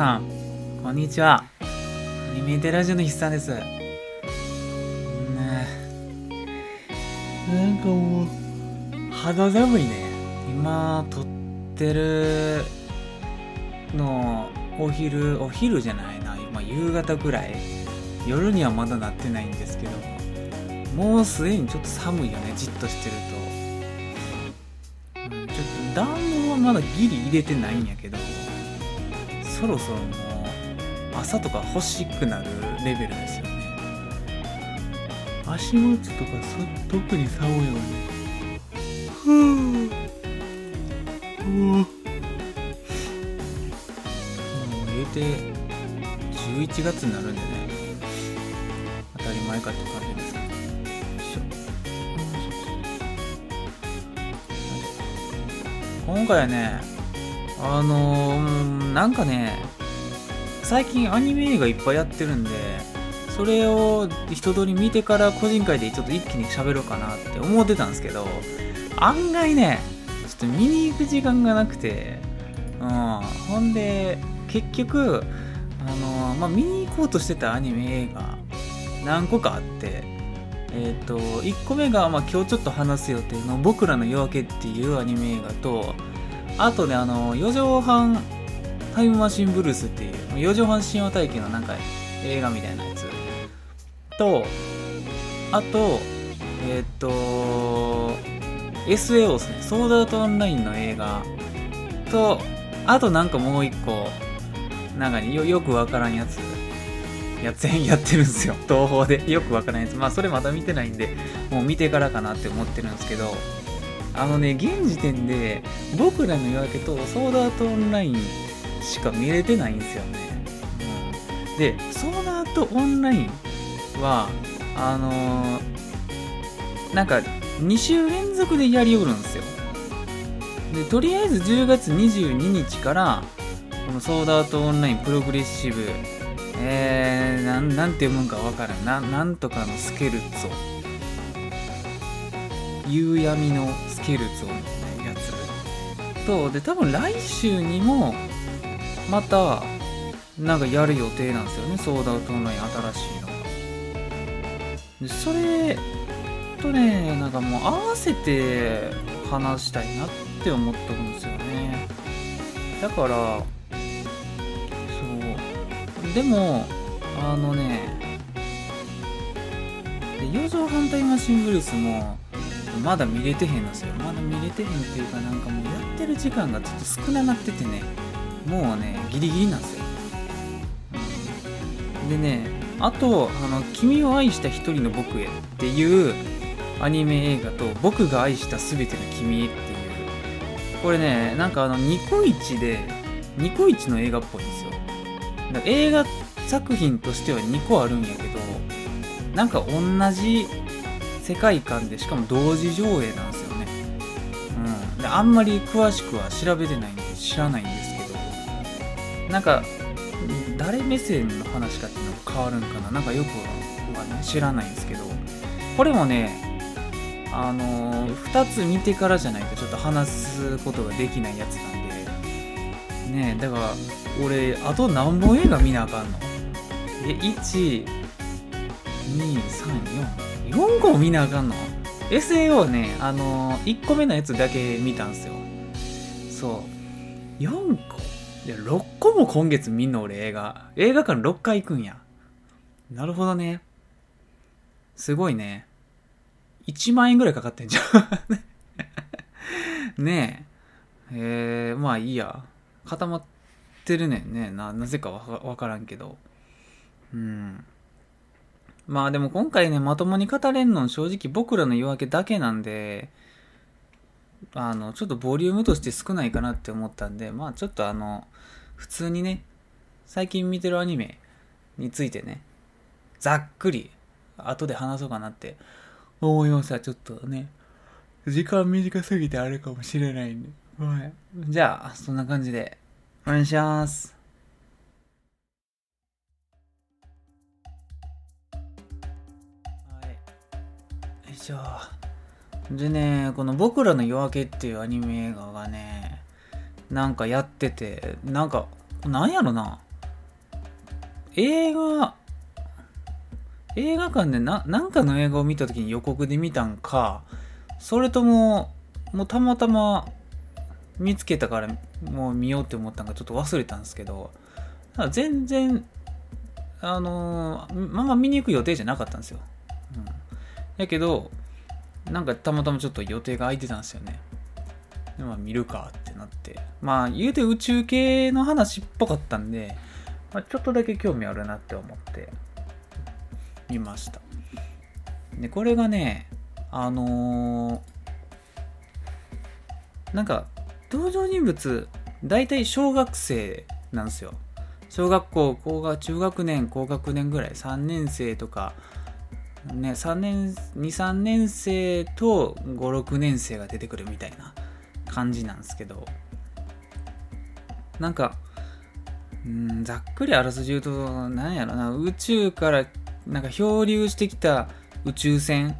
さん、こんにちは。アニメテラジオの筆さんです。ねなんかもう、肌寒いね。今、撮ってるの、お昼、お昼じゃないな。今、夕方くらい。夜にはまだなってないんですけど、もうすでにちょっと寒いよね、じっとしてると。ちょっと暖房はまだギリ入れてないんやけど、そろそろもう朝とか欲しくなるレベルですよね足元とかそ特に寒いよねふうもう言うて11月になるんでね当たり前かって感じですけど今回はねあのー、なんかね最近アニメ映画いっぱいやってるんでそれを一通り見てから個人会でちょっと一気に喋ろうかなって思ってたんですけど案外ねちょっと見に行く時間がなくてうんほんで結局あのー、まあ見に行こうとしてたアニメ映画何個かあってえっ、ー、と1個目が、まあ、今日ちょっと話す予定の「僕らの夜明け」っていうアニメ映画とあとね、あの、四畳半タイムマシンブルースっていう、四畳半神話体験のなんか映画みたいなやつと、あと、えー、っと、SAO ですね、ソードアートオンラインの映画と、あとなんかもう一個、なんか、よよくわからんやつ、やつやってるんですよ。東宝で。よくわからんやつ。まあ、それまだ見てないんで、もう見てからかなって思ってるんですけど、あのね、現時点で、僕らの夜明けとソードアートオンラインしか見れてないんですよね。で、ソードアートオンラインは、あのー、なんか、2週連続でやりおるんですよ。で、とりあえず10月22日から、このソードアートオンラインプログレッシブ、えー、なん、なんて読むんかわからん。な、なんとかのスケルツォ。夕闇のスケルツォみたいなやつとで多分来週にもまたなんかやる予定なんですよね。ソーダアウトオンライン新しいの。がでそれとねなんかもう合わせて話したいなって思っとるんですよね。だからそう。でもあのねで4畳半タイマシンブルースもまだ見れてへんのですよ。まだ見れてへんっていうかなんかもうやってる時間がちょっと少ななっててね。もうねギリギリなんですよ、でねあとあの「君を愛した一人の僕へ」っていうアニメ映画と「僕が愛した全ての君へ」っていう。これねなんかあのニコイチでニコイチの映画っぽいんですよ。だから映画作品としては2個あるんやけどなんか同じ世界観でしかも同時上映なんですよね、うん、であんまり詳しくは調べてないんで知らないんですけど。なんか誰目線の話かっていうのが変わるんかな。なんかよくはね知らないんですけど。これもねあのー、2つ見てからじゃないとちょっと話すことができないやつなんで。ねだから俺あと何本映画見なあかんの？え1 2 3 4 4個も見なあかんの ?SAO ね、あのー、1個目のやつだけ見たんすよ。そう。4個いや、6個も今月見んの俺映画。映画館6回行くんや。なるほどね。すごいね。1万円ぐらいかかってんじゃん ねえ。えー、まあいいや。固まってるねんね。な、なぜかわからんけど。うん。まあでも今回ね、まともに語れんの正直僕らの夜明けだけなんで、あの、ちょっとボリュームとして少ないかなって思ったんで、まあちょっとあの、普通にね、最近見てるアニメについてね、ざっくり、後で話そうかなって思いました。ちょっとね、時間短すぎてあれかもしれないんで。ごめん。じゃあ、そんな感じで、お願いします。しょでねこの「僕らの夜明け」っていうアニメ映画がねなんかやっててなんかなんやろな映画、映画館でな、なんかの映画を見た時に予告で見たんか、それとも、もうたまたま見つけたからもう見ようって思ったんかちょっと忘れたんですけど、全然、あのー、まあまあ見に行く予定じゃなかったんですよ。やけど、なんかたまたまちょっと予定が空いてたんですよね。でまあ見るかってなって。まあ言うて宇宙系の話っぽかったんで、まあ、ちょっとだけ興味あるなって思って見ました。で、これがね、あのー、なんか登場人物、大体小学生なんですよ。小学校、高学、中学年、高学年ぐらい、3年生とか、ね、3年、2、3年生と5、6年生が出てくるみたいな感じなんですけど、なんか、うんざっくりあらすじ言うと、なんやろな、宇宙からなんか漂流してきた宇宙船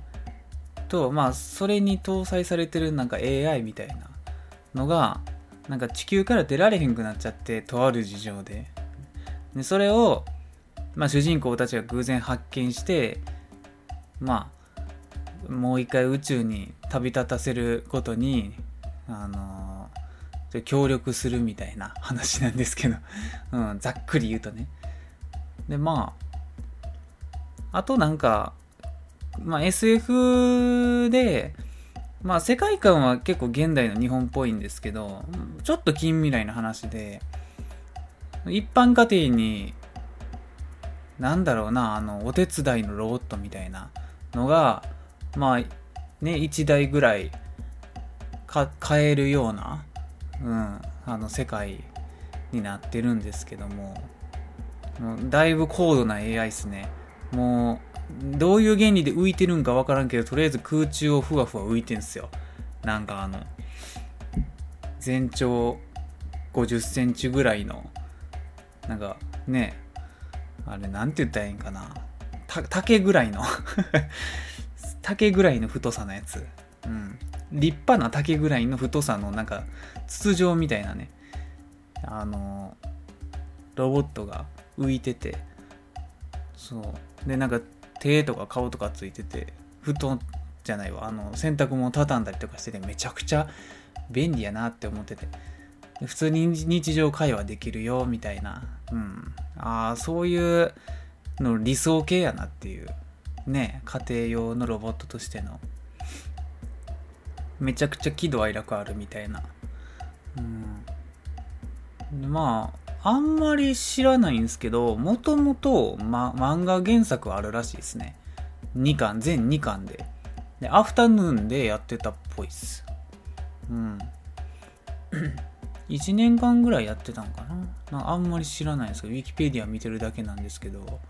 と、まあ、それに搭載されてるなんか AI みたいなのが、なんか地球から出られへんくなっちゃって、とある事情で。で、それを、まあ、主人公たちが偶然発見して、まあ、もう一回宇宙に旅立たせることに、あのー、協力するみたいな話なんですけど、うん、ざっくり言うとね。で、まあ、あとなんか、まあ SF で、まあ世界観は結構現代の日本っぽいんですけど、ちょっと近未来の話で、一般家庭に、なんだろうな、あの、お手伝いのロボットみたいなのが、まあ、ね、1台ぐらいか買えるような、うん、あの、世界になってるんですけども、もうだいぶ高度な AI っすね。もう、どういう原理で浮いてるんかわからんけど、とりあえず空中をふわふわ浮いてんすよ。なんかあの、全長50センチぐらいのなんかねあれなんて言ったらいいんかな竹ぐらいの。竹ぐらいの太さのやつ。うん。立派な竹ぐらいの太さのなんか筒状みたいなね。あのロボットが浮いてて。そう。でなんか手とか顔とかついてて布団じゃないわ。あの洗濯物畳んだりとかしててめちゃくちゃ便利やなって思ってて。普通に日常会話できるよみたいな、うん、ああそういうの理想系やなっていうね家庭用のロボットとしての。めちゃくちゃ喜怒哀楽あるみたいな、うん、まああんまり知らないんですけどもともと漫画原作あるらしいですね。2巻全2巻で。でアフタヌーンでやってたっぽいっす。うん。1年間ぐらいやってたんかな。あんまり知らないんですけど、ウィキペディア見てるだけなんですけど、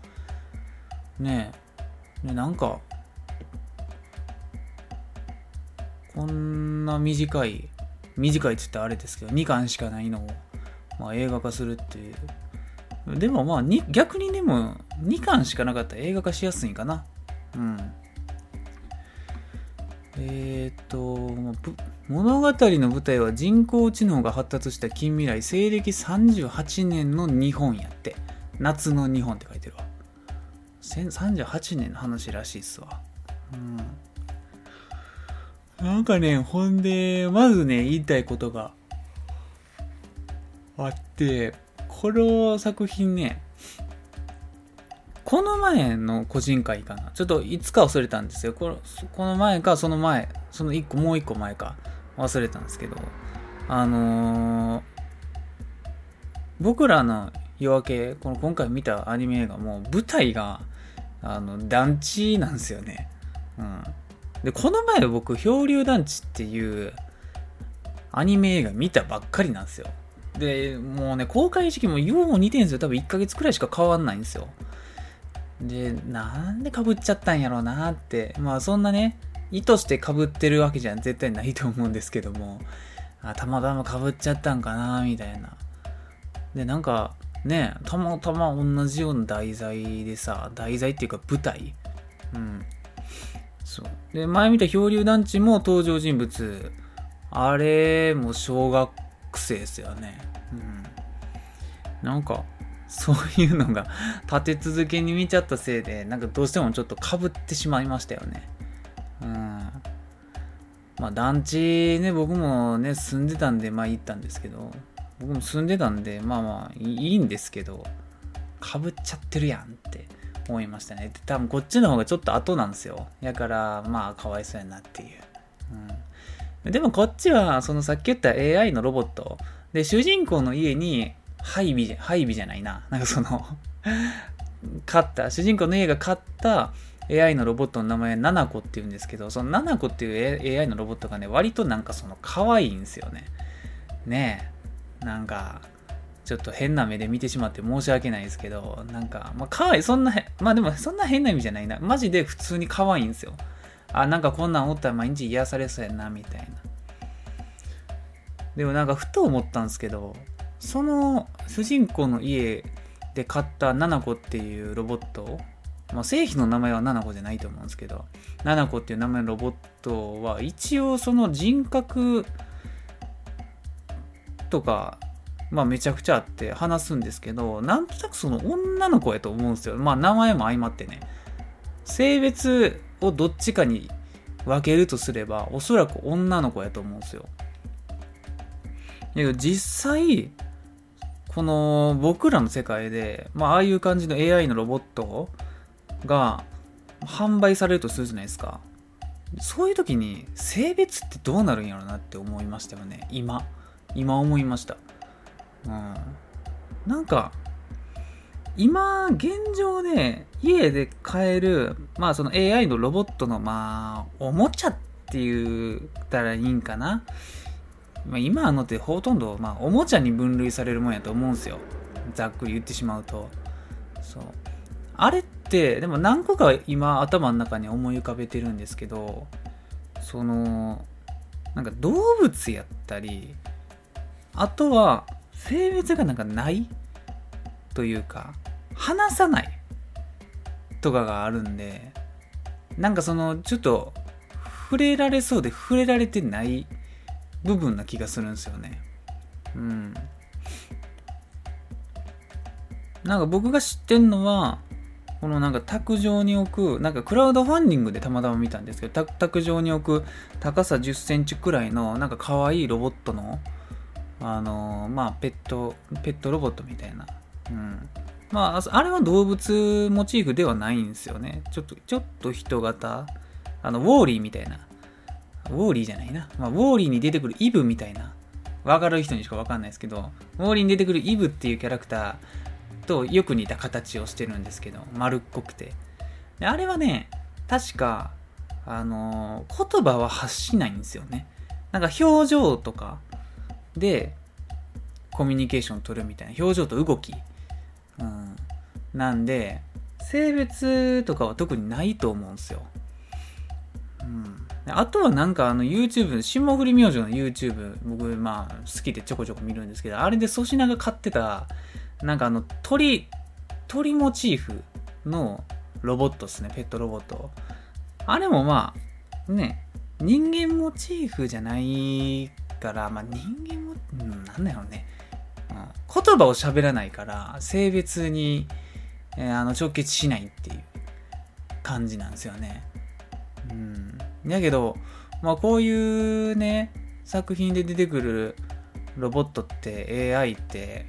ねえ、ね、なんか、こんな短い、短いって言ったらあれですけど、2巻しかないのを、まあ、映画化するっていう。でもまあ、逆にでも、2巻しかなかったら映画化しやすいんかな。うん。えっ、ー、と、物語の舞台は人工知能が発達した近未来、西暦38年の日本やって。夏の日本って書いてるわ。1038年の話らしいっすわ。うん。なんかね、ほんで、まずね、言いたいことがあって、この作品ね、この前の個人会かな。ちょっといつか忘れたんですよ。このこの前か、その前、その一個、もう一個前か忘れたんですけど、あのー、僕らの夜明け、この今回見たアニメ映画も舞台が、あの、団地なんですよね。うん。で、この前僕、漂流団地っていうアニメ映画見たばっかりなんですよ。で、もうね、公開時期もよう似てんですよ。多分1ヶ月くらいしか変わんないんですよ。で、なんで被っちゃったんやろうなって。まあそんなね、意図して被ってるわけじゃ絶対ないと思うんですけども、あたまたま被っちゃったんかなみたいな。で、なんか、ね、たまたま同じような題材でさ、題材っていうか舞台？うん。そう。で、前見た漂流団地も登場人物、あれも小学生ですよね。うん。なんか、そういうのが立て続けに見ちゃったせいで、なんかどうしてもちょっとかぶってしまいましたよね。うん。まあ団地ね、僕もね、住んでたんで、まあ行ったんですけど、僕も住んでたんで、まあまあいいんですけど、かぶっちゃってるやんって思いましたね。で多分こっちの方がちょっと後なんですよ。だから、まあかわいそうやなっていう。うん、でもこっちは、そのさっき言った AI のロボット、で、主人公の家に配備じゃ、配備じゃないな。なんかその買った、主人公の家が買った AI のロボットの名前、ナナコって言うんですけど、そのナナコっていう AI のロボットがね、割となんかその可愛いんですよね。ねえ。なんか、ちょっと変な目で見てしまって申し訳ないですけど、なんか、まあ可愛い、そんな、まあでもそんな変な意味じゃないな。マジで普通に可愛いんですよ。あ、なんかこんなんおったら毎日癒されそうやな、みたいな。でもなんかふと思ったんですけど、その主人公の家で買ったナナコっていうロボット、まあ、正規の名前はナナコじゃないと思うんですけど、ナナコっていう名前のロボットは一応その人格とか、まあめちゃくちゃあって話すんですけど、なんとなくその女の子やと思うんですよ。まあ名前も相まってね。性別をどっちかに分けるとすれば、おそらく女の子やと思うんですよ。けど実際、この僕らの世界で、まあ、ああいう感じの AI のロボットが販売されるとするじゃないですか。そういう時に性別ってどうなるんやろなって思いましたよね。今。今思いました。うん。なんか、今、現状で家で買える、まあその AI のロボットの、まあ、おもちゃって言ったらいいんかな。まあ、今あのってほとんど、まあ、おもちゃに分類されるもんやと思うんですよ。ざっくり言ってしまうと。そう。あれって、でも何個か今頭の中に思い浮かべてるんですけど、その、なんか動物やったり、あとは性別がなんかないというか、話さないとかがあるんで、なんかその、ちょっと、触れられそうで触れられてない部分な気がするんですよね。うん。なんか僕が知ってんのは、このなんか卓上に置く、なんかクラウドファンディングでたまたま見たんですけど、卓上に置く高さ10センチくらいのなんか可愛いロボットの、あの、まあペット、ペットロボットみたいな。うん。まあ、あれは動物モチーフではないんですよね。ちょっと、ちょっと人型。あの、ウォーリーみたいな。ウォーリーじゃないな。まあ、ウォーリーに出てくるイブみたいな。わかる人にしかわかんないですけど、ウォーリーに出てくるイブっていうキャラクターとよく似た形をしてるんですけど、丸っこくて。であれはね、確か、あの、言葉は発しないんですよね。なんか表情とかでコミュニケーション取るみたいな。表情と動き。うん。なんで、性別とかは特にないと思うんですよ。うん。あとはなんかあの YouTube、霜降り明星の YouTube、僕まあ好きでちょこちょこ見るんですけど、あれで粗品が買ってた、なんかあの鳥、鳥モチーフのロボットですね、ペットロボット。あれもまあ、ね、人間モチーフじゃないから、まあ人間も、うん、なんだろうね。うん、言葉を喋らないから、性別に、えー、あの直結しないっていう感じなんですよね。うん。やけど、まあこういうね、作品で出てくるロボットって AI って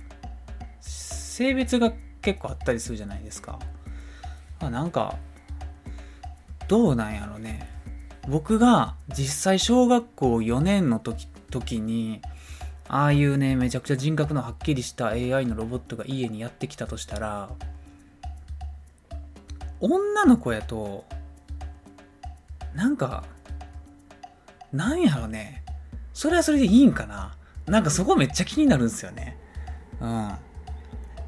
性別が結構あったりするじゃないですか。まあ、なんか、どうなんやろね。僕が実際小学校4年の時時に、ああいうね、めちゃくちゃ人格のはっきりした AI のロボットが家にやってきたとしたら、女の子やとなんか、なんやろね。それはそれでいいんかな。なんかそこめっちゃ気になるんですよね。うん。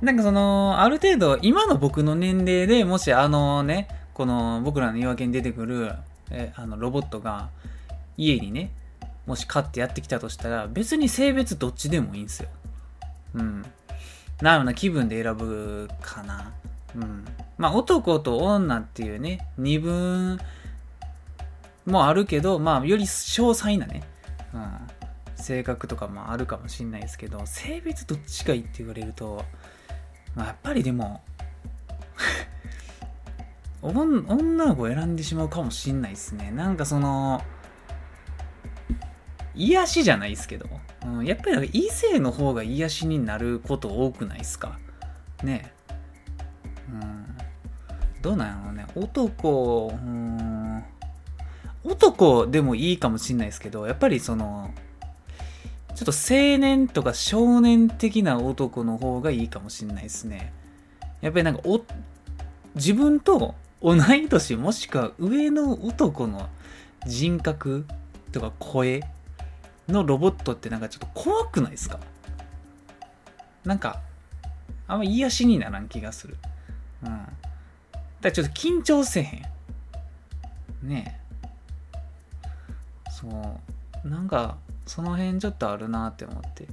なんかその、ある程度、今の僕の年齢でもしあのね、この僕らの言い訳に出てくる、え、あの、ロボットが家にね、もし飼ってやってきたとしたら、別に性別どっちでもいいんですよ。うん。なような気分で選ぶかな。うん。まあ、男と女っていうね、二分もあるけど、まあ、より詳細なね、うん、性格とかもあるかもしんないですけど、性別どっちがいいって言われると、まあ、やっぱりでも 女の子を選んでしまうかもしんないですね。なんかその、癒しじゃないですけど、うん、やっぱり異性の方が癒しになること多くないですか？ねうん。どうなんやろうね。男、うん、男でもいいかもしんないですけど、やっぱりその、ちょっと青年とか少年的な男の方がいいかもしんないですね。やっぱりなんかお、自分と同い年もしくは上の男の人格とか声のロボットってなんかちょっと怖くないですか？なんかあんま癒しにならん気がする。うん。だからちょっと緊張せへん。ねえ。そう。なんかその辺ちょっとあるなって思って。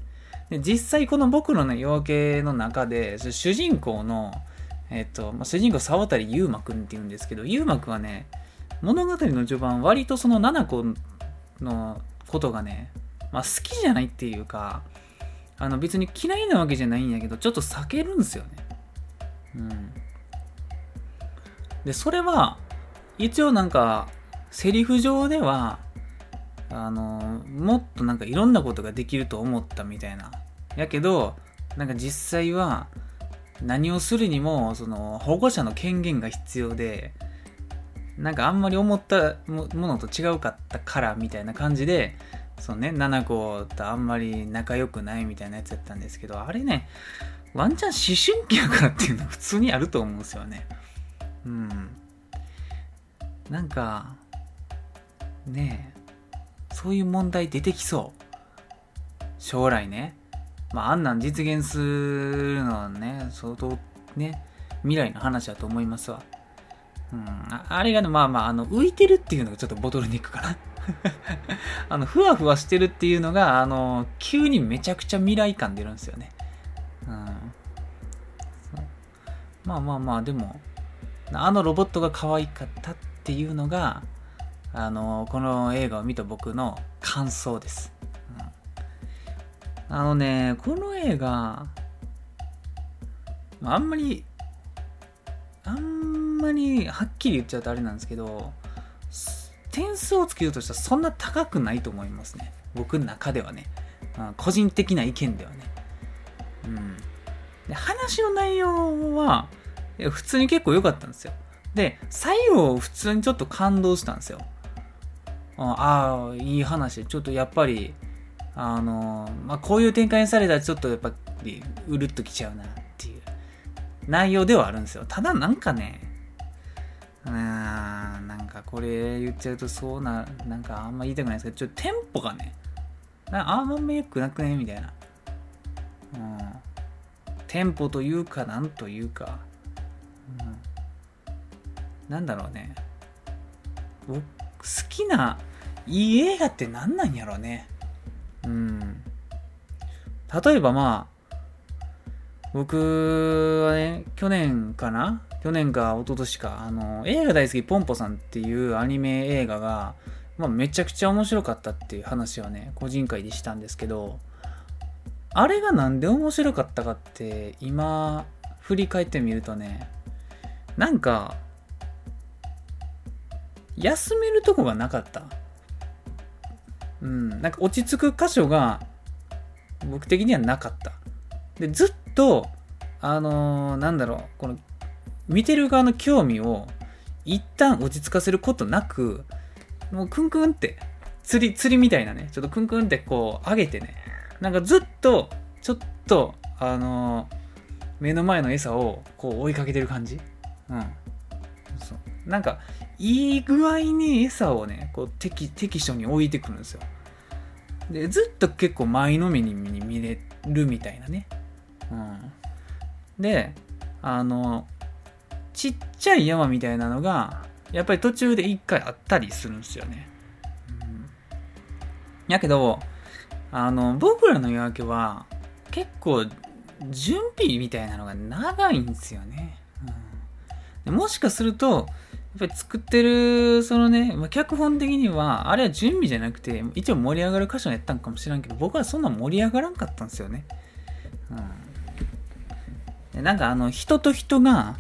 で実際この僕のね夜明けの中で主人公のえっと、まあ、主人公沢渡優馬くんって言うんですけど、優馬くんはね、物語の序盤、割とその七子のことがね、まあ、好きじゃないっていうか、あの別に嫌いなわけじゃないんやけど、ちょっと避けるんですよね。うん。で、それは、一応なんか、セリフ上では、あの、もっとなんかいろんなことができると思ったみたいな。やけど、なんか実際は、何をするにもその保護者の権限が必要でなんかあんまり思ったものと違うかったからみたいな感じでそのね七子とあんまり仲良くないみたいなやつやったんですけどあれねワンチャン思春期やからっていうのは普通にあると思うんですよね。うん。なんかねえそういう問題出てきそう。将来ね。まあ、あんなん実現するのはね、相当ね、未来の話だと思いますわ。うん、あれがね、まあまあ、あの、浮いてるっていうのがちょっとボトルネックかな。あの、ふわふわしてるっていうのが、あの、急にめちゃくちゃ未来感出るんですよね。うん。まあまあまあ、でも、あのロボットが可愛かったっていうのが、あの、この映画を見た僕の感想です。うんあのね、この映画、あんまり、あんまりはっきり言っちゃうとあれなんですけど、点数をつけるとしたらそんな高くないと思いますね。僕の中ではね。個人的な意見ではね。うん。で話の内容は、普通に結構良かったんですよ。で、最後、普通にちょっと感動したんですよ。ああ、いい話。ちょっとやっぱり、あの、まあ、こういう展開にされたらちょっとやっぱりうるっときちゃうな内容ではあるんですよ。ただなんかね、うーん、なんかこれ言っちゃうとそうな、なんかあんま言いたくないですけど、ちょっとテンポがね、あんまよくなくねみたいな。うん。テンポというか、なんというか、うん、なんだろうね。僕、好きないい映画って何なんやろうね。うん。例えばまあ、僕はね、去年かな？去年か一昨年か、あの、映画大好きポンポさんっていうアニメ映画が、まあ、めちゃくちゃ面白かったっていう話はね、個人会でしたんですけど、あれがなんで面白かったかって、今、振り返ってみるとね、なんか、休めるとこがなかった。うん、なんか落ち着く箇所が僕的にはなかった。で、ずっと、あのー、なんだろう、この、見てる側の興味を一旦落ち着かせることなく、もうクンクンって、釣り、釣りみたいなね、ちょっとクンクンってこう上げてね、なんかずっと、ちょっと、あのー、目の前の餌をこう追いかけてる感じうん。そう。なんか、いい具合に餌をね、こう適適所に置いてくるんですよ。で、ずっと結構前のめりに見れるみたいなね。うん。で、あの、ちっちゃい山みたいなのが、やっぱり途中で一回あったりするんですよね。うん。やけど、あの、僕らの夜明けは、結構、準備みたいなのが長いんですよね。うん、もしかすると、やっぱり作ってる、そのね、まあ、脚本的には、あれは準備じゃなくて、一応盛り上がる箇所やったんかもしれんけど、僕はそんな盛り上がらんかったんですよね。うん。なんかあの人と人が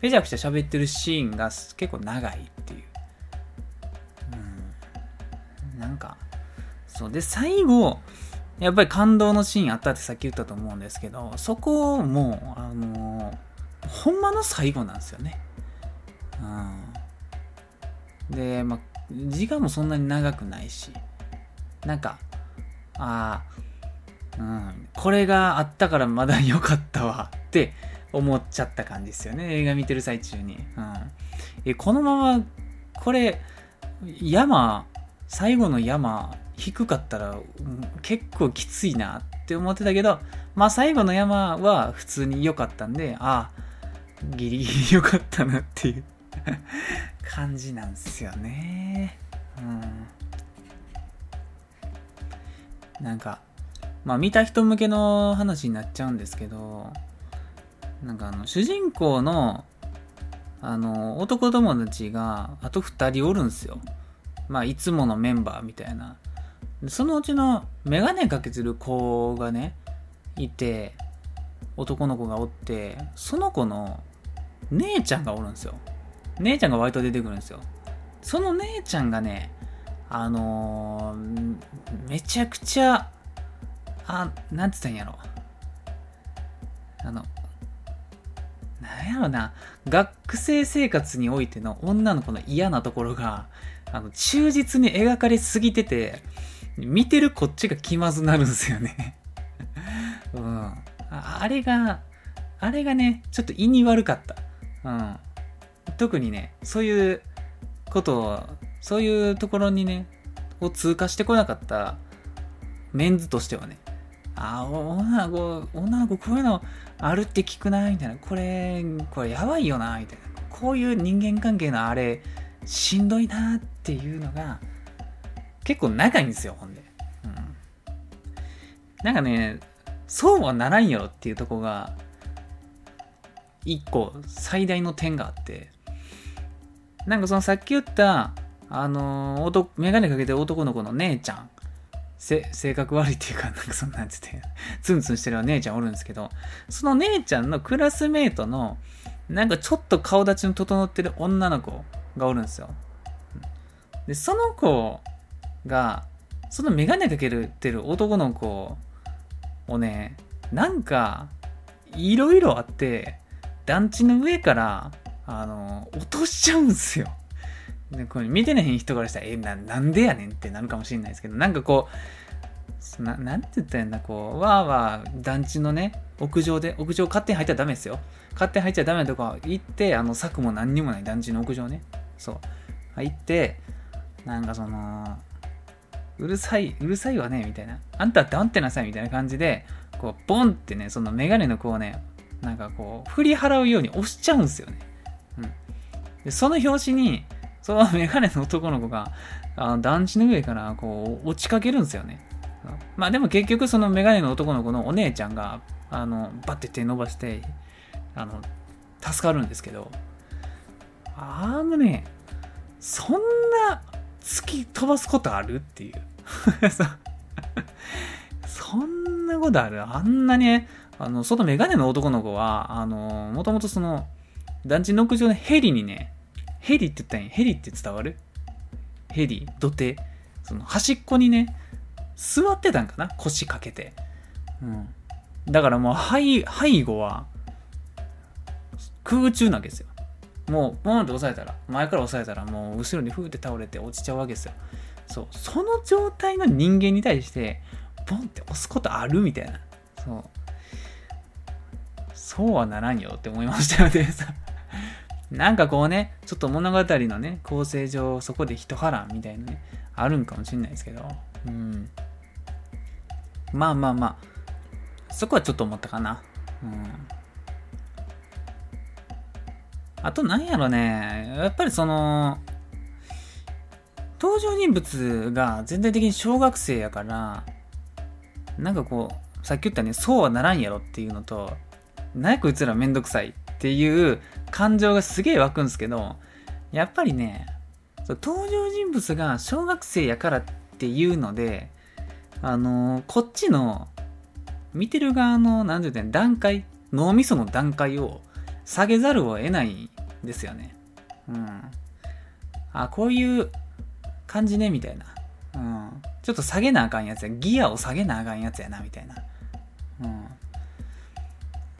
ぺちゃくちゃ喋ってるシーンが結構長いっていう。うん。なんか、そう。で、最後、やっぱり感動のシーンあったってさっき言ったと思うんですけど、そこも、あのほんまの最後なんですよね。うん。で、まあ、時間もそんなに長くないし、なんか、ああ、うん、これがあったからまだ良かったわって思っちゃった感じですよね。映画見てる最中に。うん、えこのまま、これ、山、最後の山、低かったら結構きついなって思ってたけど、まあ最後の山は普通に良かったんで、ああ、ギリギリ良かったなっていう 感じなんですよね。うん。なんか、まあ見た人向けの話になっちゃうんですけど、なんかあの、主人公の、あの、男友達が、あと2人おるんすよ。まあ、いつものメンバーみたいな。そのうちの、メガネかけてる子がね、いて、男の子がおって、その子の姉ちゃんがおるんですよ。姉ちゃんが割と出てくるんですよ。その姉ちゃんがね、あのー、めちゃくちゃ、あ、なんつったんやろ。あの、なんやろな、学生生活においての女の子の嫌なところが、あの、忠実に描かれすぎてて、見てるこっちが気まずなるんですよね うん。あれが、あれがね、ちょっと意に悪かった。うん。特にね、そういうことを、そういうところにね、を通過してこなかったメンズとしてはね、あ、女の子、女の子こういうのあるって聞くな、みたいな。これ、これやばいよな、みたいな。こういう人間関係のあれ、しんどいなっていうのが、結構長いんですよ、ほんで。うん。なんかね、そうはならんよっていうとこが、一個最大の点があって、なんかそのさっき言った、あのー、メガネかけてる男の子の姉ちゃん、性格悪いっていうか、なんかそんなんつって、ツンツンしてるお姉ちゃんおるんですけど、その姉ちゃんのクラスメートの、なんかちょっと顔立ちの整ってる女の子がおるんですよ。で、その子が、そのメガネかけてる男の子をね、なんか、いろいろあって、団地の上から、あの、落としちゃうんすよ。でこれ見てない人からしたら、え、な、なんでやねんってなるかもしれないですけど、なんかこう、ななんて言ったらいいんだ、こう、わーわー団地のね、屋上で、屋上勝手に入ったらダメですよ。勝手に入っちゃダメなとこ行って、あの、柵も何にもない団地の屋上ね。そう。入って、なんかその、うるさい、うるさいわね、みたいな。あんた黙ってなさい、みたいな感じで、こう、ボンってね、そのメガネの子をね、なんかこう、振り払うように押しちゃうんですよね。うん。で、その拍子に、そのメガネの男の子が、あの団地の上からこう落ちかけるんですよね。まあでも結局そのメガネの男の子のお姉ちゃんが、あの、バッて手伸ばして、あの、助かるんですけど、あのね、そんな突き飛ばすことあるっていう。そんなことあるあんなね、あの、そのメガネの男の子は、あの、もともとその、団地の屋上のヘリにね、ヘリって言ったんや？ヘリって伝わる？ヘリ、土手？その端っこにね、座ってたんかな？腰掛けて。うん。だからもう背、背後は、空中なわけですよ。もう、ポンって押さえたら、前から押さえたら、もう後ろにふーって倒れて落ちちゃうわけですよ。そう。その状態の人間に対して、ポンって押すことあるみたいな。そう。そうはならんよって思いましたよね。なんかこうね、ちょっと物語のね、構成上、そこで一波乱みたいなね、あるんかもしれないですけど、うん。まあまあまあ、そこはちょっと思ったかな。うん。あとなんやろね、やっぱりその、登場人物が全体的に小学生やから、なんかこう、さっき言ったね、そうはならんやろっていうのと、なやこいつらめんどくさいっていう感情がすげえ湧くんですけど、やっぱりね、登場人物が小学生やからっていうので、あのー、こっちの見てる側の、なんて言うの、段階、脳みその段階を下げざるを得ないんですよね。うん。あ、こういう感じね、みたいな。うん。ちょっと下げなあかんやつや。ギアを下げなあかんやつやな、みたいな。うん。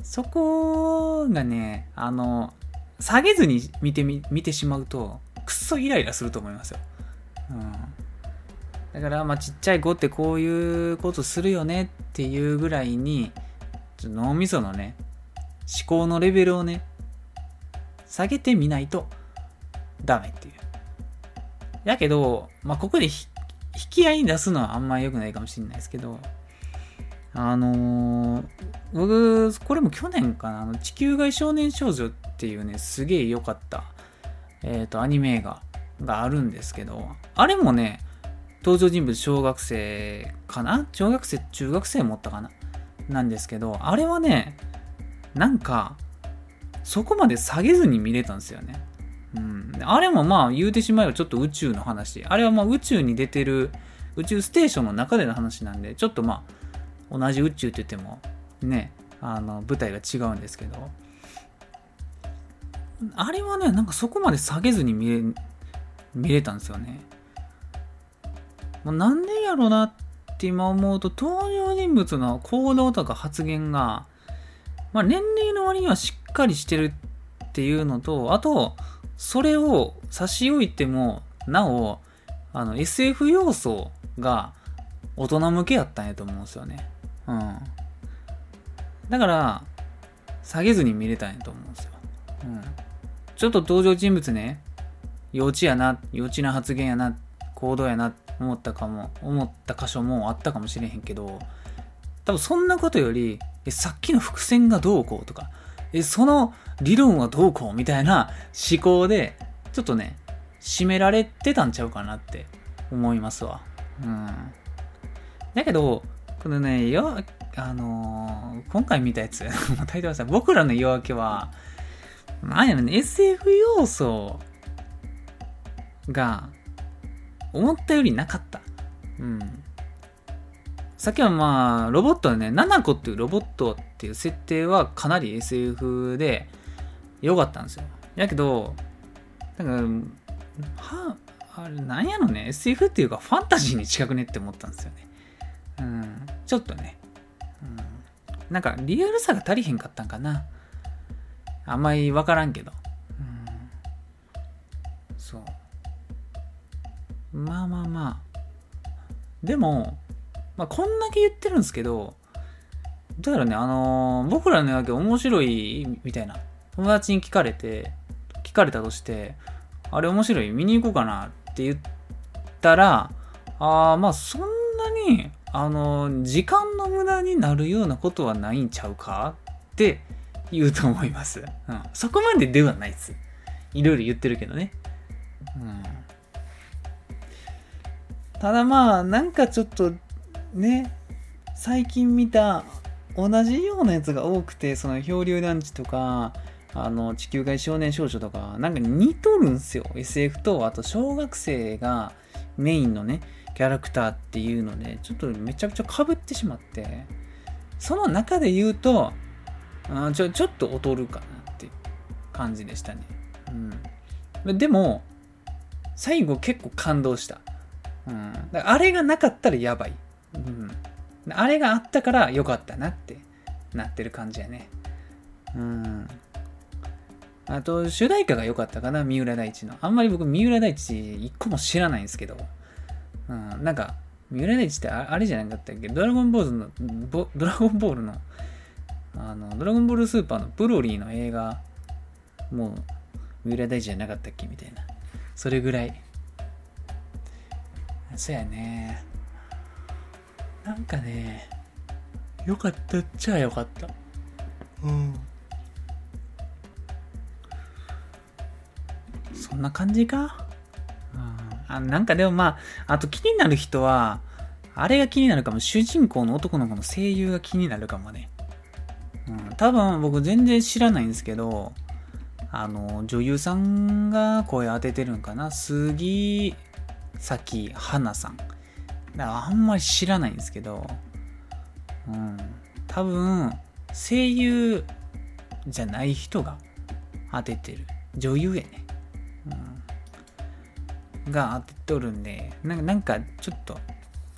そこがね、あの、下げずに見てみ、見てしまうと、くっそイライラすると思いますよ。うん。だから、まあ、ちっちゃい子ってこういうことするよねっていうぐらいに、脳みそのね、思考のレベルをね、下げてみないとダメっていう。やけど、まあ、ここで引き合いに出すのはあんま良くないかもしれないですけど、あのー、僕、これも去年かな、あの地球外少年少女っていうね、すげえ良かった、えっ、ー、と、アニメ映画があるんですけど、あれもね、登場人物小学生かな？小学生、中学生持ったかな？なんですけど、あれはね、なんか、そこまで下げずに見れたんですよね。うん。あれもまあ言うてしまえばちょっと宇宙の話。あれはまあ宇宙に出てる宇宙ステーションの中での話なんで、ちょっとまあ同じ宇宙って言ってもね、あの舞台が違うんですけど、あれはね、なんかそこまで下げずに見れ、見れたんですよね。もうなんでやろなって今思うと、登場人物の行動とか発言が、まあ、年齢の割にはしっかりしてるっていうのと、あと、それを差し置いても、なお、あの、SF 要素が大人向けやったんやと思うんですよね。うん。だから、下げずに見れたんやと思うんですよ。うん。ちょっと登場人物ね、幼稚やな、幼稚な発言やな、行動やな、思ったかも、思った箇所もあったかもしれへんけど、多分そんなことより、え、さっきの伏線がどうこうとか、え、その理論はどうこうみたいな思考で、ちょっとね、締められてたんちゃうかなって思いますわ。うん。だけど、このね、よ、あのー、今回見たやつ、タイトルさ、僕らの夜明けは、なんやろね、SF 要素が、思ったよりなかった。うん。さっきはまあ、ロボットはね、ナナコっていうロボットっていう設定はかなり SF で良かったんですよ。やけど、なんか、は、あれ、なんやろね、SF っていうかファンタジーに近くねって思ったんですよね。うん、ちょっとね、うん、なんかリアルさが足りへんかったんかな。あんまりわからんけど。うん、そう。まあまあまあ。でも、まあ、こんだけ言ってるんですけど、だからね、あのー、僕らの夜明け面白いみたいな、友達に聞かれて、聞かれたとして、あれ面白い？見に行こうかな？って言ったら、ああ、まあそんなに、あの、時間の無駄になるようなことはないんちゃうか？って言うと思います。うん。そこまでではないです。いろいろ言ってるけどね。うん。ただまあ、なんかちょっとね最近見た同じようなやつが多くてその漂流団地とかあの地球外少年少女とかなんか似とるんすよ SF とあと小学生がメインのねキャラクターっていうのでちょっとめちゃくちゃかぶってしまってその中で言うとあちょちょっと劣るかなっていう感じでしたねうんでも最後結構感動した、うん、あれがなかったらやばいうん。あれがあったから良かったなってなってる感じやね。うん。あと、主題歌が良かったかな、三浦大知の。あんまり僕、三浦大知一個も知らないんですけど、うん、なんか、三浦大知ってあれじゃなかったっけ？ドラゴンボールの、ドラゴンボールの、あの、ドラゴンボールスーパーのブロリーの映画、もう、三浦大知じゃなかったっけ？みたいな。それぐらい。そうやね。なんかね、よかったっちゃよかった。うん。そんな感じか？うん、あなんかでもまあ、あと気になる人は、あれが気になるかも。主人公の男の子の声優が気になるかもね。うん、多分僕全然知らないんですけど、あの、女優さんが声当ててるんかな杉咲花さん。だからあんまり知らないんですけど、うん、多分声優じゃない人が当ててる女優やね、うん、が当てとるんでなんかなんかちょっと、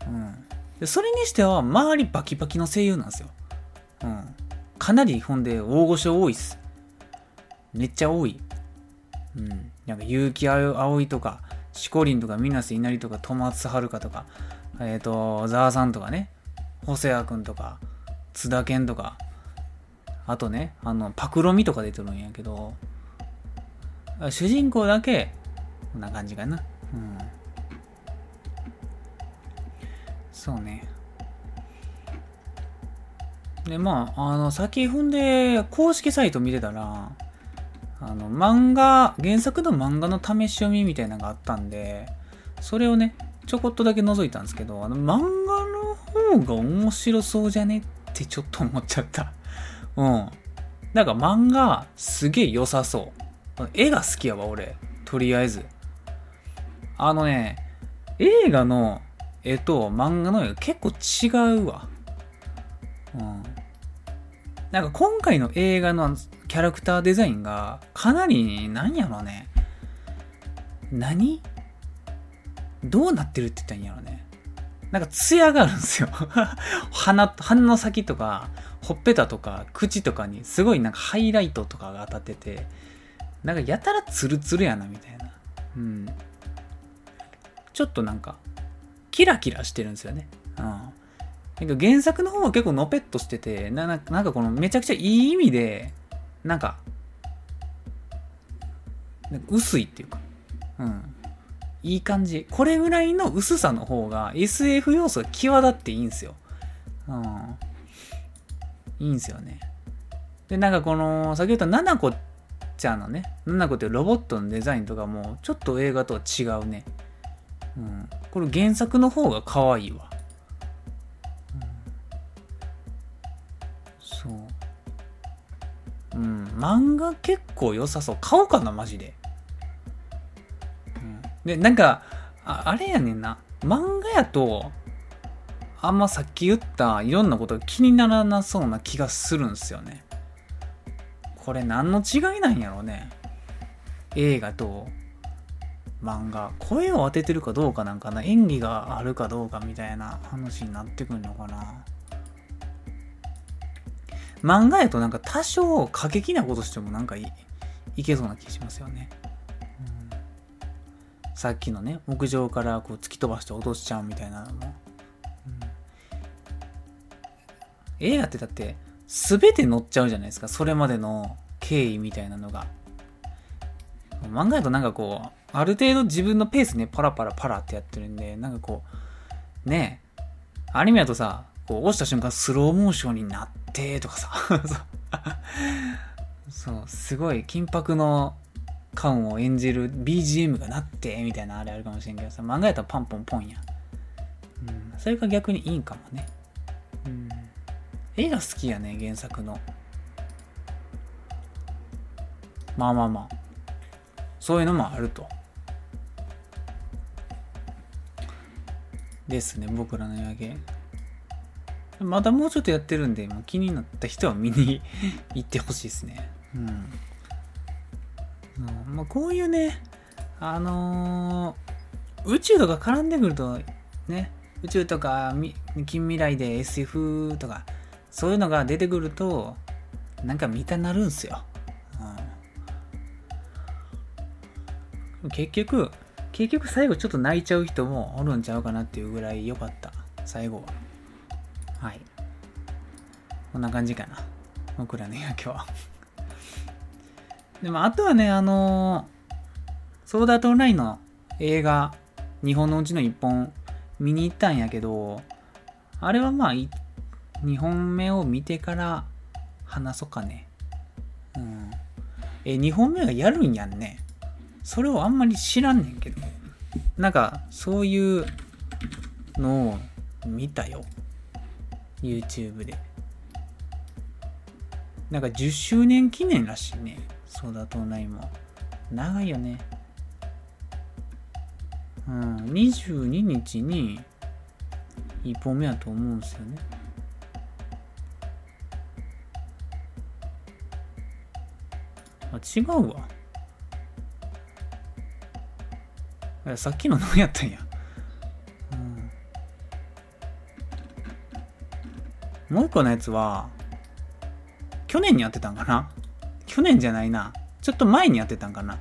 うん、でそれにしては周りバキバキの声優なんですよ、うん、かなりほんで大御所多いっす。めっちゃ多い。うん。なんか結城葵とかしこりんとか水瀬稲荷とか戸松遥とかえっ、ー、とざわさんとかね細谷君とか津田健とかあとねあのパクロミとか出てるんやけど主人公だけこんな感じかな。うん。そうね。でまああの先踏んで公式サイト見てたらあの漫画原作の漫画の試し読みみたいなのがあったんでそれをねちょこっとだけ覗いたんですけどあの漫画の方が面白そうじゃねってちょっと思っちゃった。うん。なんか漫画すげえ良さそう。絵が好きやわ俺。とりあえず。あのね映画の絵と漫画の絵が結構違うわ。うん。なんか今回の映画のキャラクターデザインがかなり何やろね。何？どうなってるって言ったらいいんやろね。なんか艶があるんですよ。鼻鼻の先とかほっぺたとか口とかにすごいなんかハイライトとかが当たっててなんかやたらツルツルやなみたいな。うん。ちょっとなんかキラキラしてるんですよね。うん。なんか原作の方は結構のぺっとしててななんかこのめちゃくちゃいい意味でなんかなんか薄いっていうか。うん。いい感じ。これぐらいの薄さの方が SF 要素が際立っていいんですよ。うん。いいんですよね。でなんかこの先ほどななこちゃんのねななこっていうロボットのデザインとかもちょっと映画とは違うね。うんこれ原作の方が可愛いわうん、漫画結構良さそう。買おうかな、マジで。うん、で、なんかあ、あれやねんな。漫画やと、あんまさっき言ったいろんなことが気にならなそうな気がするんすよね。これ何の違いなんやろうね。映画と漫画。声を当ててるかどうかなんかな。演技があるかどうかみたいな話になってくるのかな。漫画やとなんか多少過激なことしてもなんかいいけそうな気しますよね。うん、さっきのね、屋上からこう突き飛ばして落としちゃうみたいなのも。うん、映画ってだって全て乗っちゃうじゃないですか。それまでの経緯みたいなのが。漫画やとなんかこう、ある程度自分のペースね、パラパラパラってやってるんで、なんかこう、ねえアニメやとさ、こう押した瞬間スローモーションになってとかさ。そうすごい緊迫の感を演じる BGM がなってみたいなあれあるかもしれんけどさ漫画やったらパンポンポンや、うん、それが逆にいいんかもね、うん、絵が好きやね原作の。まあまあまあ。そういうのもあるとですね僕らの夜景まだもうちょっとやってるんで、もう気になった人は見に 行ってほしいですね。うん。うんまあ、こういうね、あのー、宇宙とか絡んでくると、ね、宇宙とか近未来で SF とか、そういうのが出てくると、なんか見たなるんすよ。結局、結局最後ちょっと泣いちゃう人もおるんちゃうかなっていうぐらい良かった。最後は。はい。こんな感じかな。僕らの野球は。でも、あとはね、あのー、ソーダートオンラインの映画、日本のうちの1本見に行ったんやけど、あれはまあ、2本目を見てから話そうかね。うん。え、2本目がやるんやんね。それをあんまり知らんねんけど。なんか、そういうのを見たよ。YouTube で。なんか10周年記念らしいね。ソーダ島内も。長いよね。うん、22日に1本目やと思うんですよね。あ、違うわ。さっきの何やったんや？うん、もう一個のやつは、去年にやってたんかな？去年じゃないな。ちょっと前にやってたんかな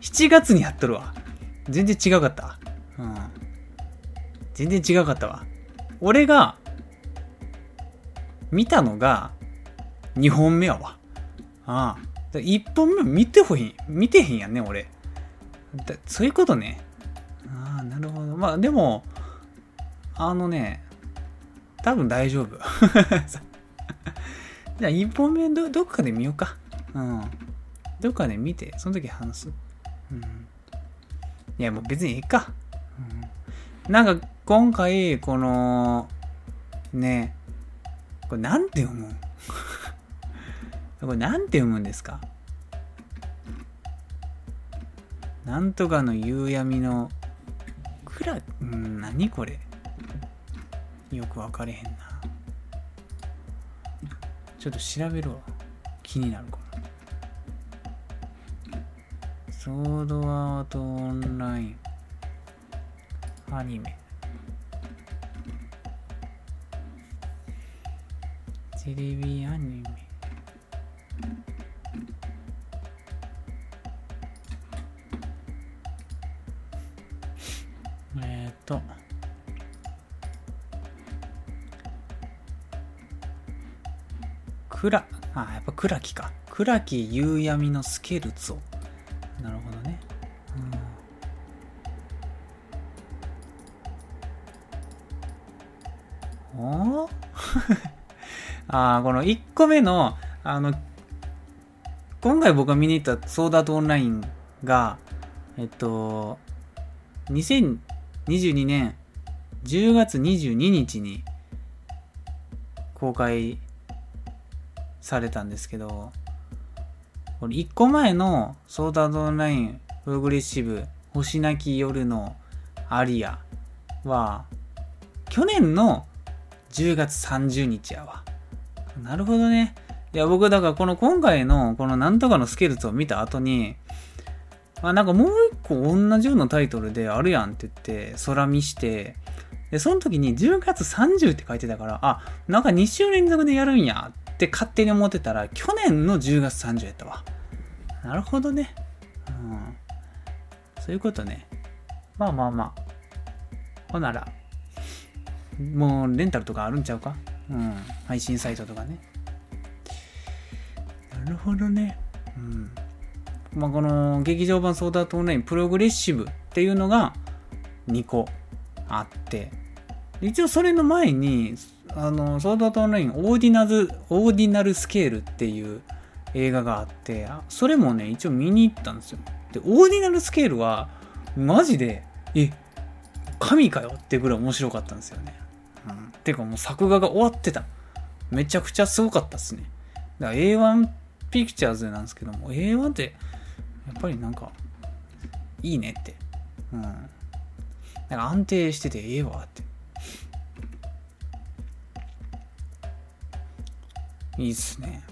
？7月にやっとるわ。全然違うかった。うん。全然違うかったわ。俺が、見たのが、2本目やわ。ああ。1本目見てほいん、見てへんやんね、俺。だそういうことね。ああ、なるほど。まあ、でも、あのね、多分大丈夫。じゃあ1本目ど、どっかで見ようか。うん。どっかで見て、その時話す。うん。いや、もう別にいいか。うん。なんか、今回、この、ね、これなんて読む これなんて読むんですか？なんとかの夕闇の、くら、うん、何これよく分かれへんな。ちょっと調べるわ。気になるから。ソードアートオンライン。アニメ。テレビアニメ。えっ、ー、と。倉、あ、やっぱ倉木か。倉木夕闇のスケルツォ。なるほどね。うん、お ああ、この1個目の、あの、今回僕が見に行ったソーダートオンラインが、えっと、2022年10月22日に公開されたんですけど、これ1個前のソーダードオンラインプログレッシブ星なき夜のアリアは去年の10月30日やわ。なるほどね。いや、僕だからこの今回のこのなんとかのスケルツを見た後に、あ、なんかもう一個同じようなタイトルであるやんって言って空見して、で、その時に10月30って書いてたから、あ、なんか2週連続でやるんやって勝手に思ってたら、去年の10月30やったわ。なるほどね。うん。そういうことね。まあまあまあ。ほなら、もうレンタルとかあるんちゃうか？うん。配信サイトとかね。なるほどね。うん。まあこの劇場版ソーダートオンラインプログレッシブっていうのが2個あって、一応それの前にあの、ソードアートオンライン、オーディナル、オーディナルスケールっていう映画があって、それもね、一応見に行ったんですよ。で、オーディナルスケールは、マジで、え、神かよってぐらい面白かったんですよね。うん。てかもう作画が終わってた。めちゃくちゃすごかったっすね。だから A1 ピクチャーズなんですけども、A1 って、やっぱりなんか、いいねって。うん。なんか安定しててええわって。いいっすね。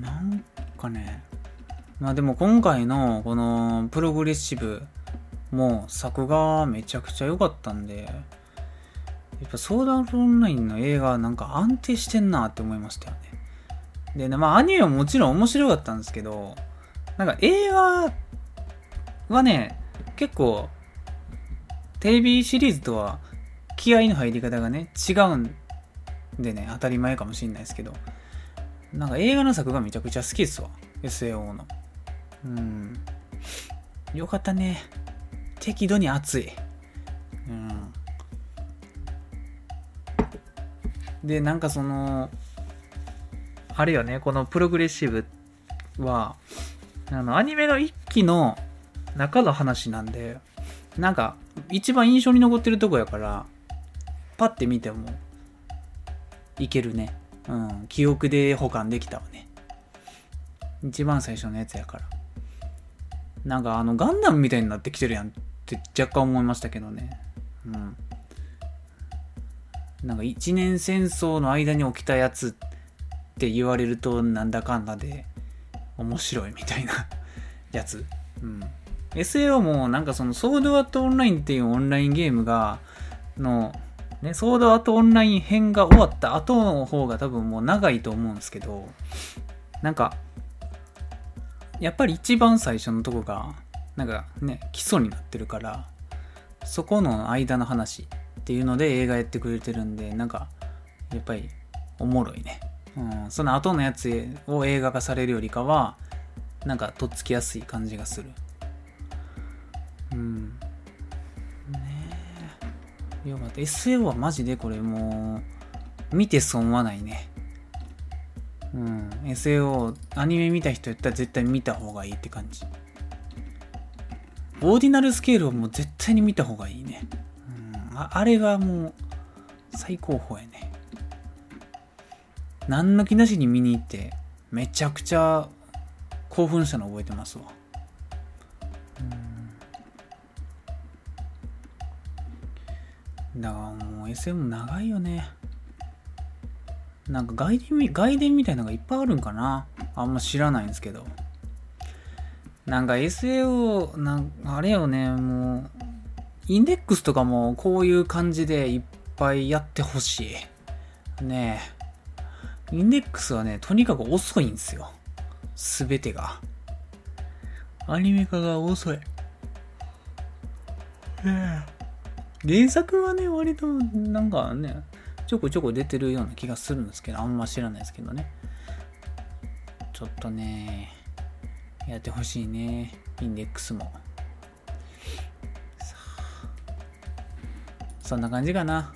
なんかね、まあでも今回のこのプログレッシブも作画めちゃくちゃ良かったんで、やっぱソーダオンラインの映画なんか安定してんなって思いましたよね。でね、まあアニメももちろん面白かったんですけど、なんか映画はね、結構テレビシリーズとは気合の入り方がね、違うんでね、当たり前かもしんないですけど、なんか映画の作がめちゃくちゃ好きですわ。SAO の。うん。よかったね。適度に熱い。うん。で、なんかその、あれよね、このプログレッシブは、あの、アニメの一期の中の話なんで、なんか、一番印象に残ってるとこやから、パッて見ても、いけるね。うん。記憶で保管できたわね。一番最初のやつやから。なんかあのガンダムみたいになってきてるやんって若干思いましたけどね。うん。なんか一年戦争の間に起きたやつって言われるとなんだかんだで面白いみたいな やつ。うん。SAO もなんかそのソードアートオンラインっていうオンラインゲームが、の、ね、ソードアートオンライン編が終わった後の方が多分もう長いと思うんですけど、なんか、やっぱり一番最初のとこが、なんかね、基礎になってるから、そこの間の話っていうので映画やってくれてるんで、なんか、やっぱりおもろいね。うん、その後のやつを映画化されるよりかは、なんかとっつきやすい感じがする。うん。ねえ。よかった。SAO はマジでこれもう、見て損はないね。うん。SAO、アニメ見た人やったら絶対見た方がいいって感じ。オーディナルスケールはもう絶対に見た方がいいね。うん。ああれがもう、最高峰やね。何の気なしに見に行って、めちゃくちゃ興奮したの覚えてますわ。だからもう SM 長いよね。なんか外伝外伝みたいなのがいっぱいあるんかなあんま知らないんですけど。なんか SAO、なんあれよね、もう、インデックスとかもこういう感じでいっぱいやってほしい。ねえ。インデックスはね、とにかく遅いんですよ。すべてが。アニメ化が遅い。原作はね、割となんかね、ちょこちょこ出てるような気がするんですけど、あんま知らないですけどね。ちょっとね、やってほしいね。インデックスも。そんな感じかな。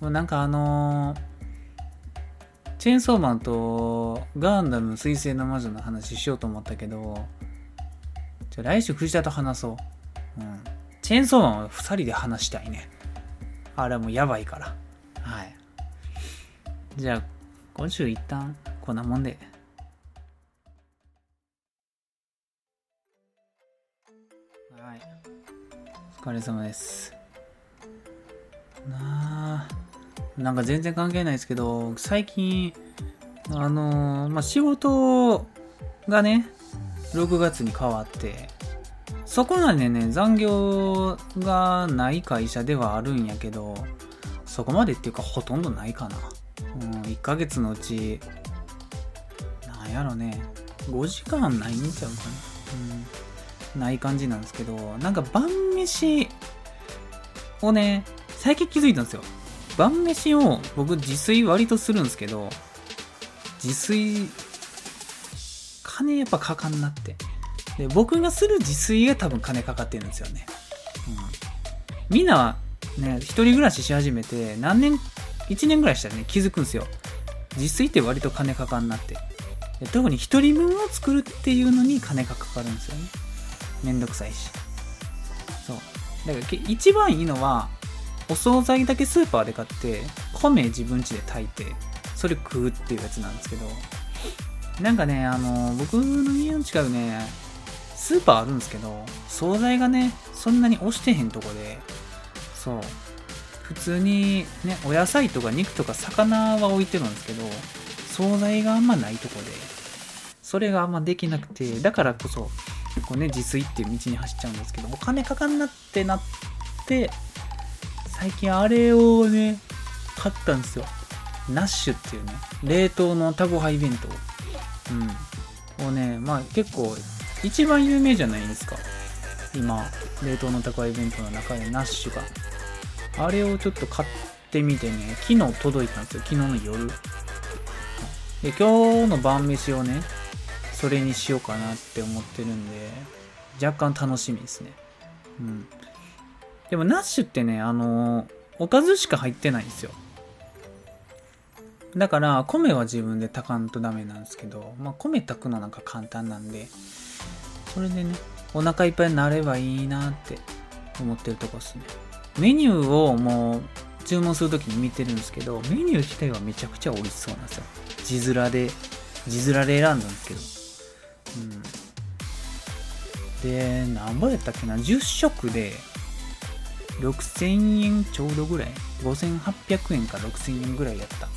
もうなんかあのー、チェーンソーマンとガンダム水星の魔女の話しようと思ったけど、じゃ来週藤田と話そう。うん。チェーンソーマンは2人で話したいね。あれはもうやばいから。はい。じゃあ、今週一旦こんなもんで。はい。お疲れ様です。なあ。なんか全然関係ないですけど、最近、あのー、まあ、仕事がね、6月に変わって、そこまでね、残業がない会社ではあるんやけど、そこまでっていうかほとんどないかな。うん、1ヶ月のうち、なんやろね、5時間ないんちゃうかな。うん、ない感じなんですけど、なんか晩飯をね、最近気づいたんですよ。晩飯を僕自炊割とするんですけど、自炊金やっぱかかんなって。で、僕がする自炊が多分金かかってるんですよね。うん。みんなはね、一人暮らしし始めて何年、1年ぐらいしたらね、気づくんですよ。自炊って割と金かかんなって。特に一人分を作るっていうのに金がかかるんですよね。めんどくさいし。そう。だから一番いいのは、お惣菜だけスーパーで買って、米自分家で炊いて、それ食うっていうやつなんですけど、なんかね、あの、僕の家の近くね、スーパーあるんですけど、惣菜がね、そんなに押してへんとこで、そう、普通にね、お野菜とか肉とか魚は置いてるんですけど、惣菜があんまないとこで、それがあんまできなくて、だからこそ、こうね、自炊っていう道に走っちゃうんですけど、お金かかんなってなって、最近あれをね、買ったんですよ。ナッシュっていうね、冷凍のタコハイ弁当。うん。をね、まあ結構、一番有名じゃないですか。今、冷凍の宅配弁当の中でナッシュが。あれをちょっと買ってみてね、昨日届いたんですよ。昨日の夜。で、今日の晩飯をね、それにしようかなって思ってるんで、若干楽しみですね。うん。でも、ナッシュってね、あのー、おかずしか入ってないんですよ。だから、米は自分で炊かんとダメなんですけど、まあ、米炊くのなんか簡単なんで、それでね、お腹いっぱいになればいいなって思ってるとこですね。メニューをもう注文するときに見てるんですけど、メニュー自体はめちゃくちゃ美味しそうなんですよ。字面で、字面で選んだんですけど。うん。で、何ぼやったっけな ?10 食で6000円ちょうどぐらい ?5800 円か6000円ぐらいやった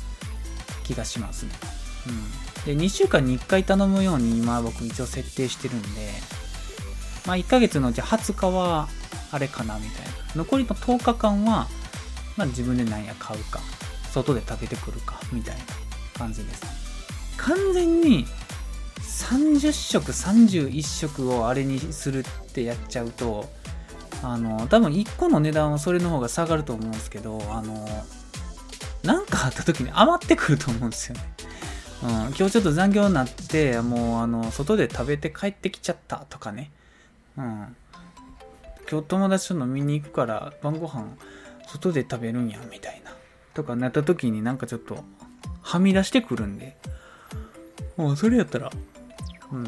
気がしますね。うん。で、2週間に1回頼むように今僕一応設定してるんで、まあ1ヶ月のうち20日はあれかなみたいな。残りの10日間は、まあ自分で何や買うか、外で食べてくるか、みたいな感じです。完全に30食、31食をあれにするってやっちゃうと、あの、多分1個の値段はそれの方が下がると思うんですけど、あの、なんかあった時に余ってくると思うんですよね。うん、今日ちょっと残業になって、もうあの、外で食べて帰ってきちゃったとかね。うん。今日友達と飲みに行くから晩ご飯外で食べるんや、みたいな。とかなった時になんかちょっとはみ出してくるんで。もうそれやったら、うん。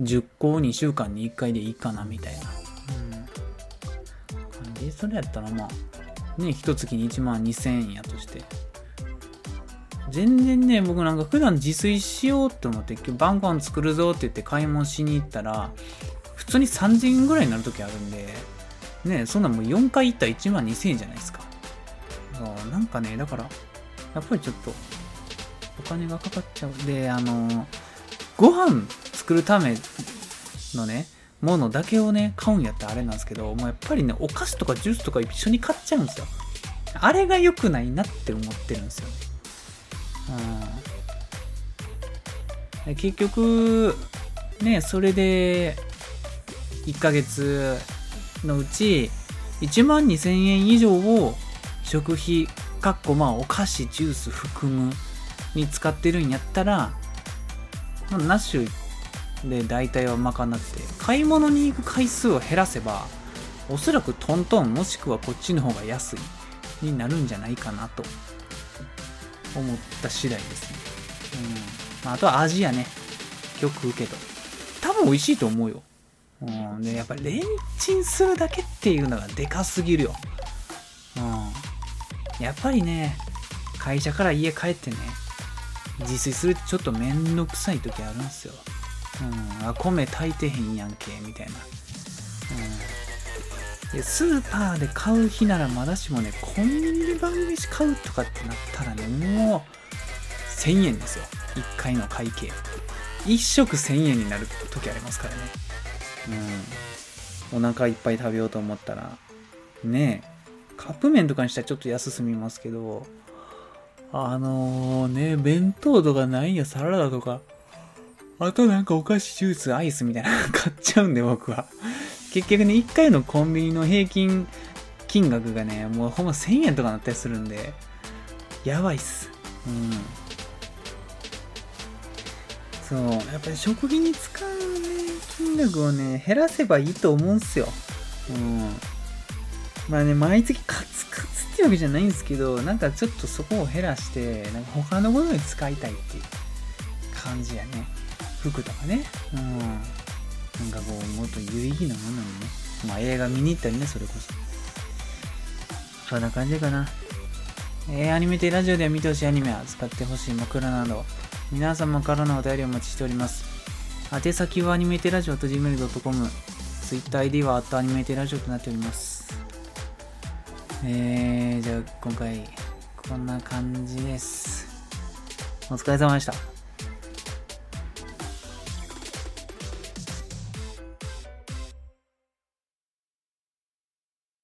10個2週間に1回でいいかな、みたいな。うん。感じそれやったらまあ、ね、一月に1万2000円やとして。全然ね、僕なんか普段自炊しようって思って、晩ご飯作るぞって言って買い物しに行ったら、普通に3000円ぐらいになる時あるんで、ね、そんなもう4回行ったら1万2000円じゃないですか。なんかね、だから、やっぱりちょっと、お金がかかっちゃう。で、あの、ご飯作るためのね、ものだけをね、買うんやったらあれなんですけど、もうやっぱりね、お菓子とかジュースとか一緒に買っちゃうんですよ。あれが良くないなって思ってるんですよ。うん、結局、ね、それで、1ヶ月のうち、1万2000円以上を食費、かっこまあお菓子、ジュース含むに使ってるんやったら、まあ、ナッシュで大体は賄って、買い物に行く回数を減らせば、おそらくトントンもしくはこっちの方が安いになるんじゃないかなと思った次第ですね。うん。まあ、あとは味やね。今日食うけど。多分美味しいと思うよ。うん。で、やっぱレンチンするだけっていうのがでかすぎるよ。うん。やっぱりね、会社から家帰ってね、自炊するってちょっとめんどくさい時あるんですよ。うん。あ、米炊いてへんやんけ、みたいな。うん。で、スーパーで買う日ならまだしもね、コンビニで晩飯買うとかってなったらね、もう、1000円ですよ。1回の会計。1食1000円になる時ありますからね。うん。お腹いっぱい食べようと思ったら、ねえ、カップ麺とかにしたらちょっと安すみますけど、あのー、ね、弁当とかないや、サラダとか、あとなんかお菓子、ジュース、アイスみたいなの買っちゃうんで、僕は。結局ね、1回のコンビニの平均金額がね、もうほんま1000円とかなったりするんで、やばいっす。うん。そう、やっぱり食費に使うね、金額をね、減らせばいいと思うんすよ。うん。まあね、毎月カツカツってわけじゃないんですけど、なんかちょっとそこを減らして、なんか他のことに使いたいっていう感じやね。服とかね。うん。なんかこう、もっと有意義なものにね。まあ映画見に行ったりね、それこそ。そんな感じかな。えー、アニメテラジオでは見てほしいアニメは使ってほしい枕など、皆様からのお便りをお待ちしております。宛先はアニメテラジオと gmail.com、TwitterID はアットアニメテラジオとなっております。えー、じゃあ今回こんな感じです。お疲れ様でした。